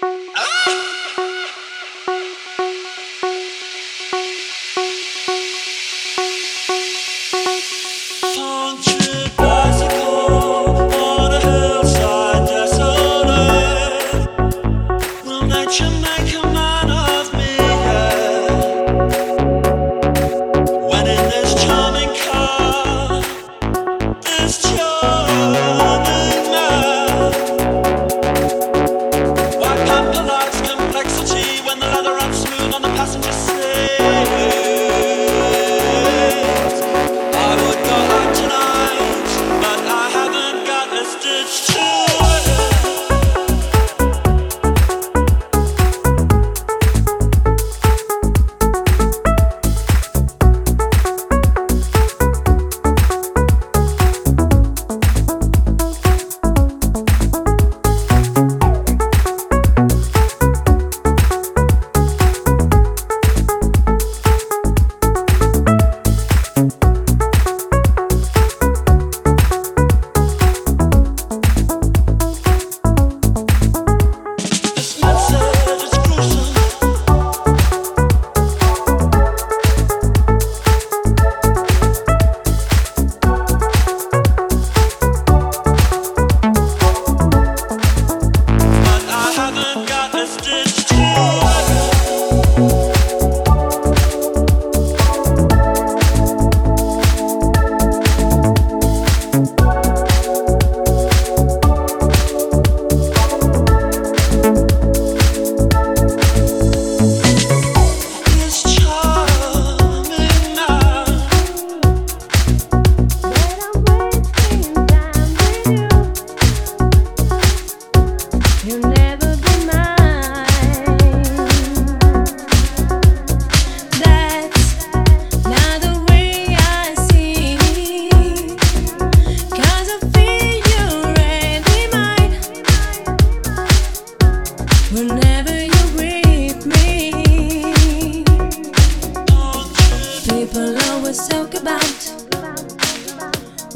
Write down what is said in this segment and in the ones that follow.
When in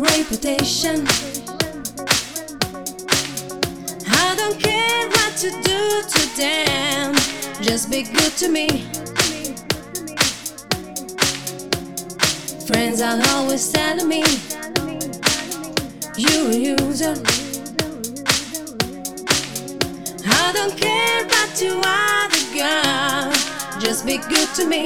reputation. I don't care what to do to them, just be good to me. Friends are always telling me, You're a user. I don't care about you other girl, just be good to me.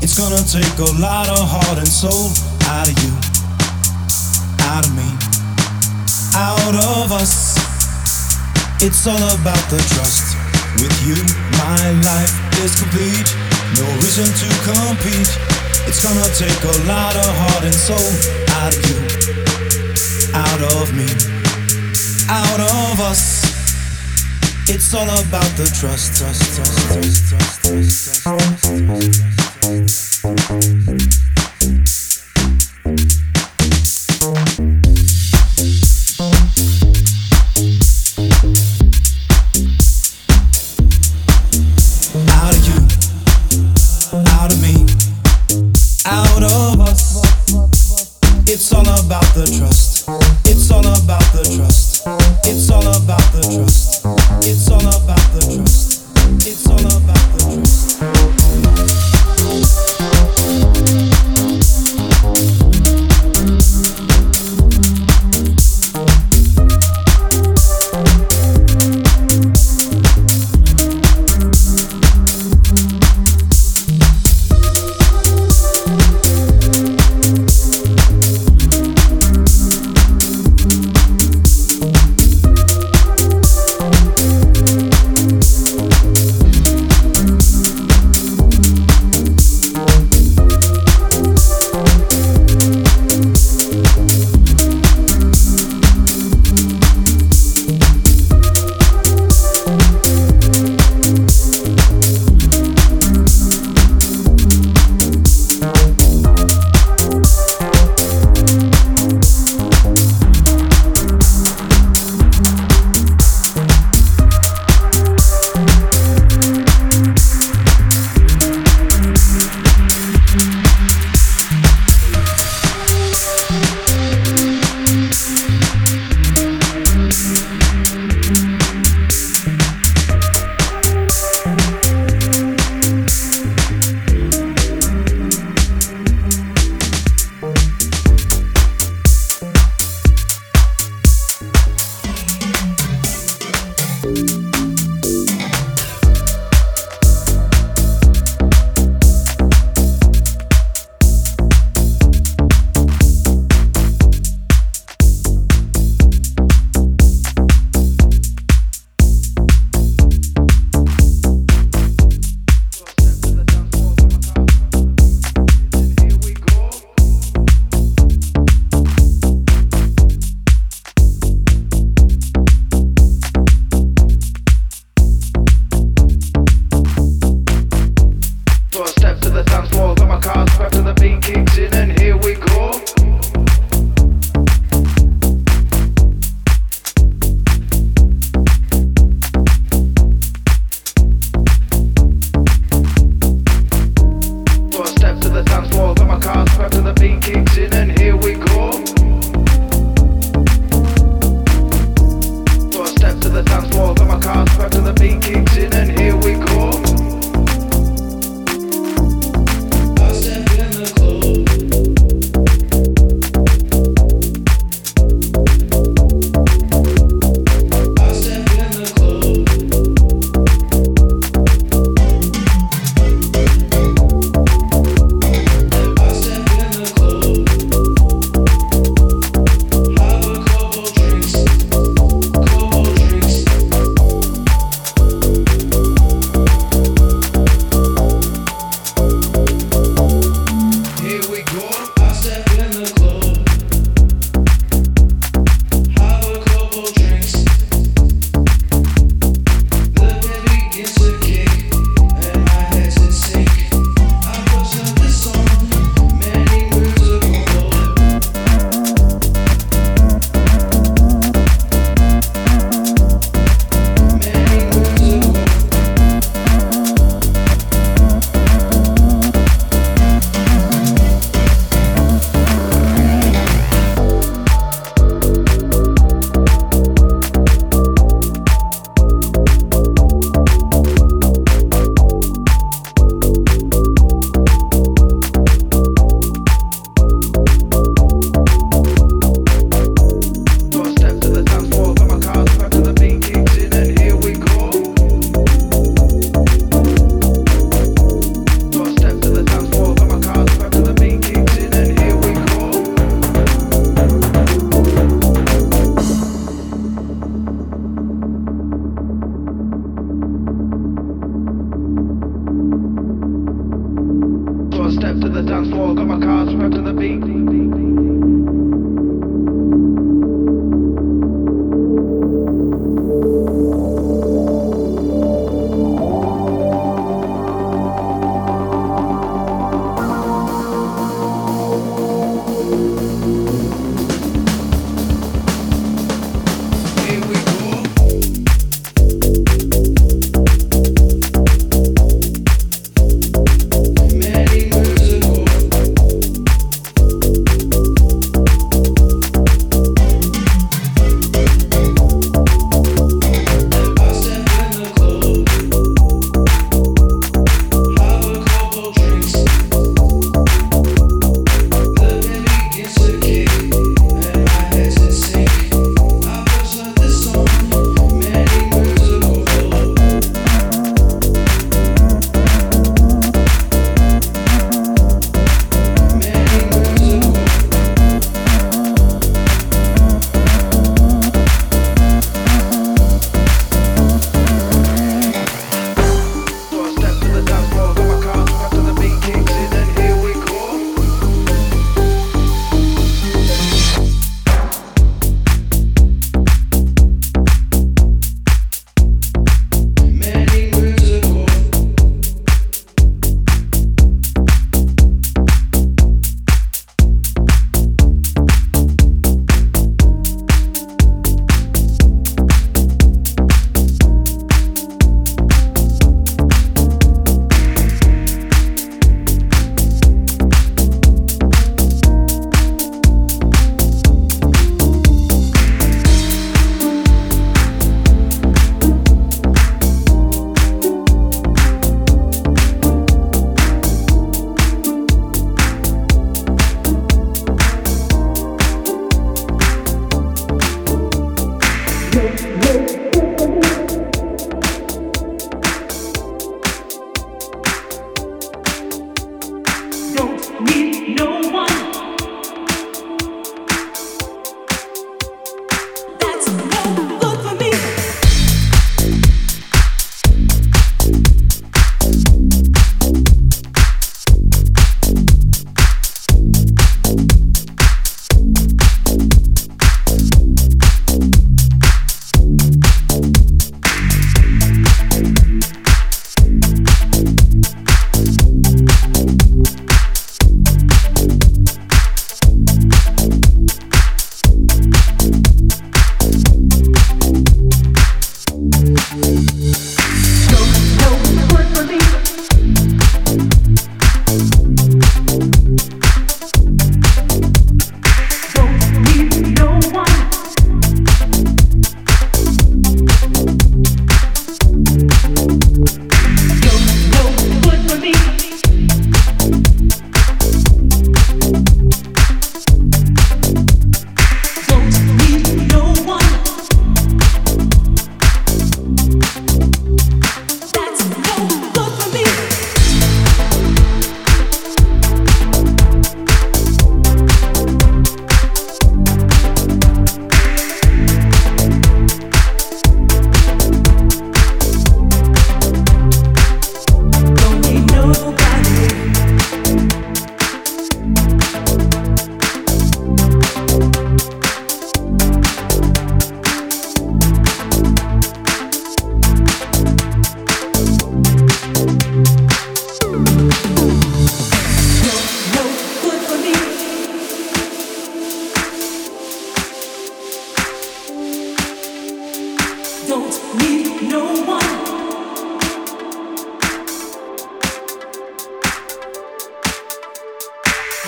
It's gonna take a lot of heart and soul out of you, out of me, out of us. It's all about the trust. With you, my life is complete. No reason to compete. It's gonna take a lot of heart and soul out of you, out of me, out of us. It's all about the trust, trust, trust, trust, trust, trust, trust, trust, trust. Thank you.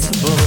forgettable.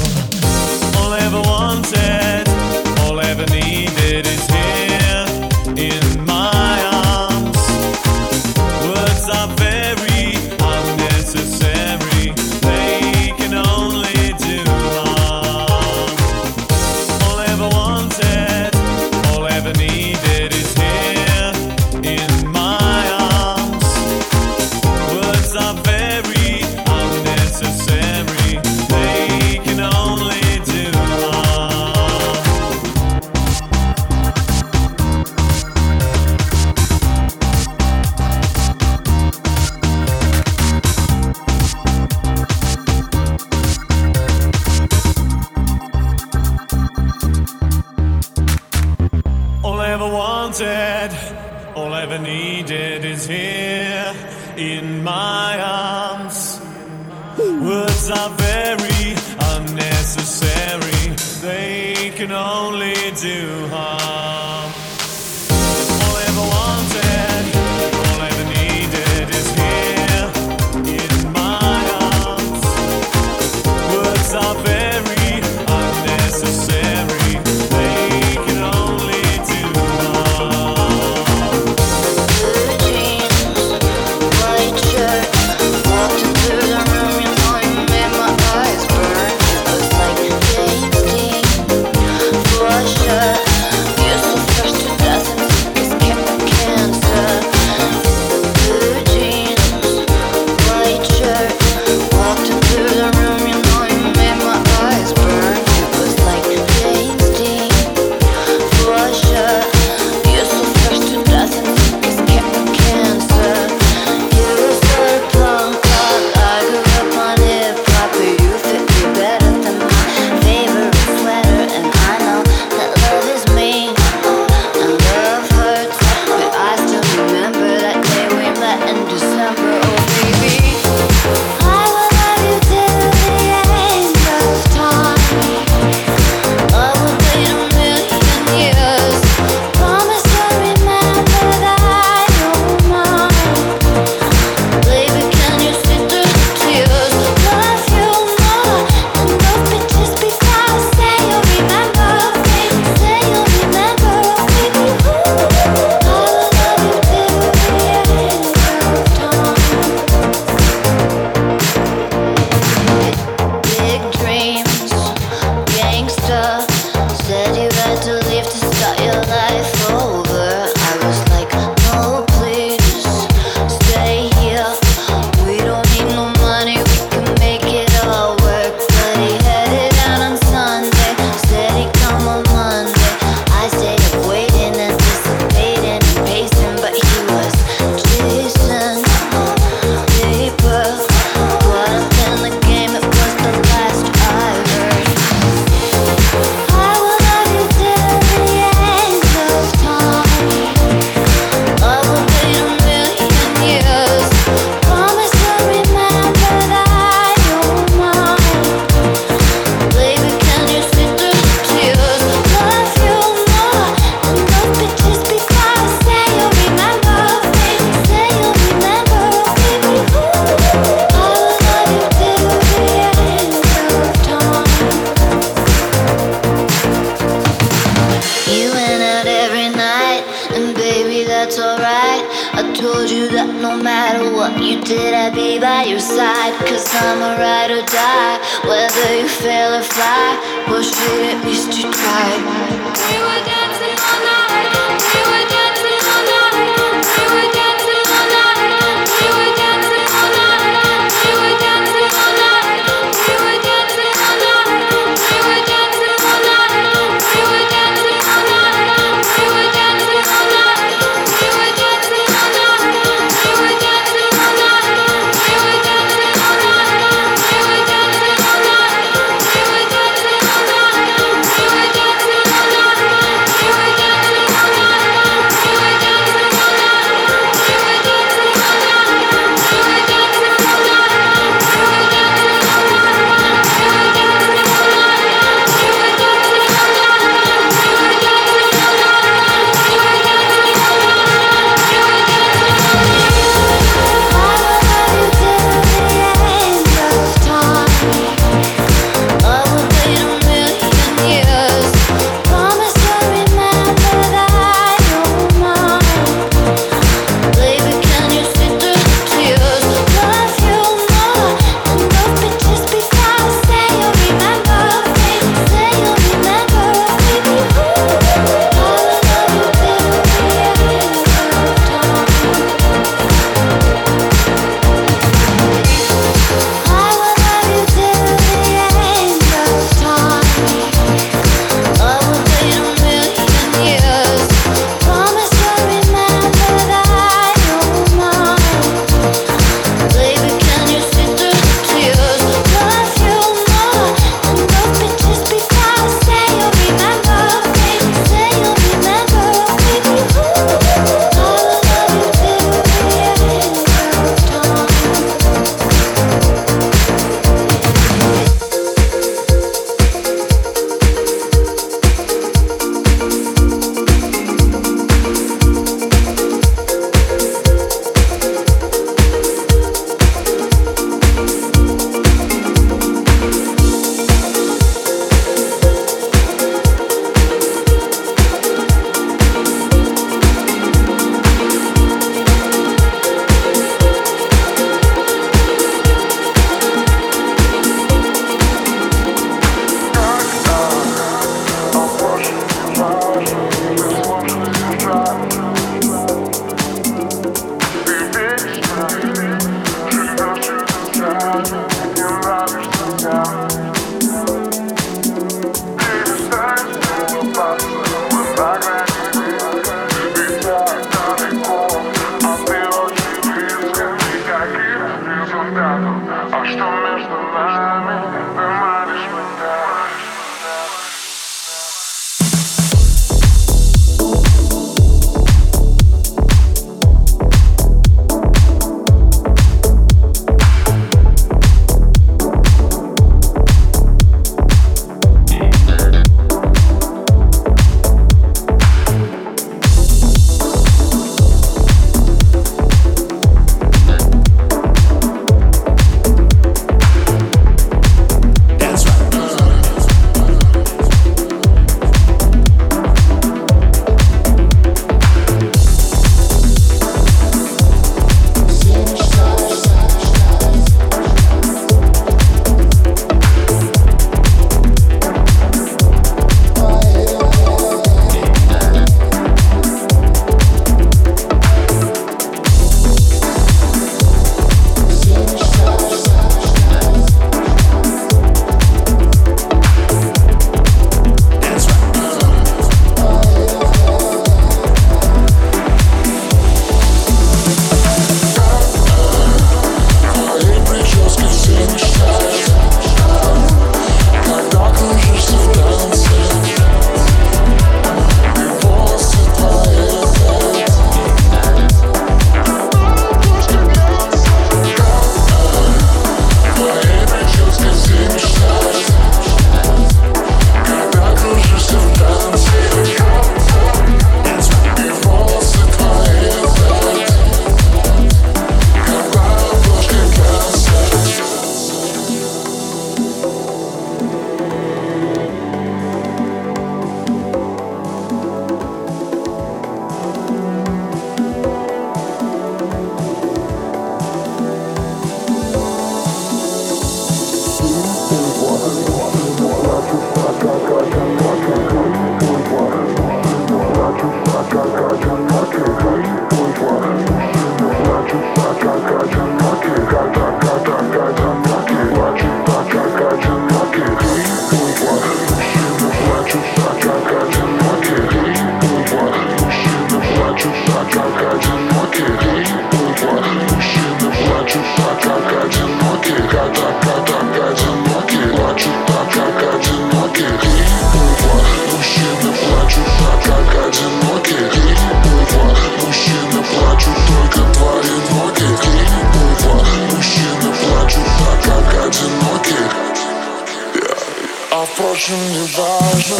А впрочем, не важно.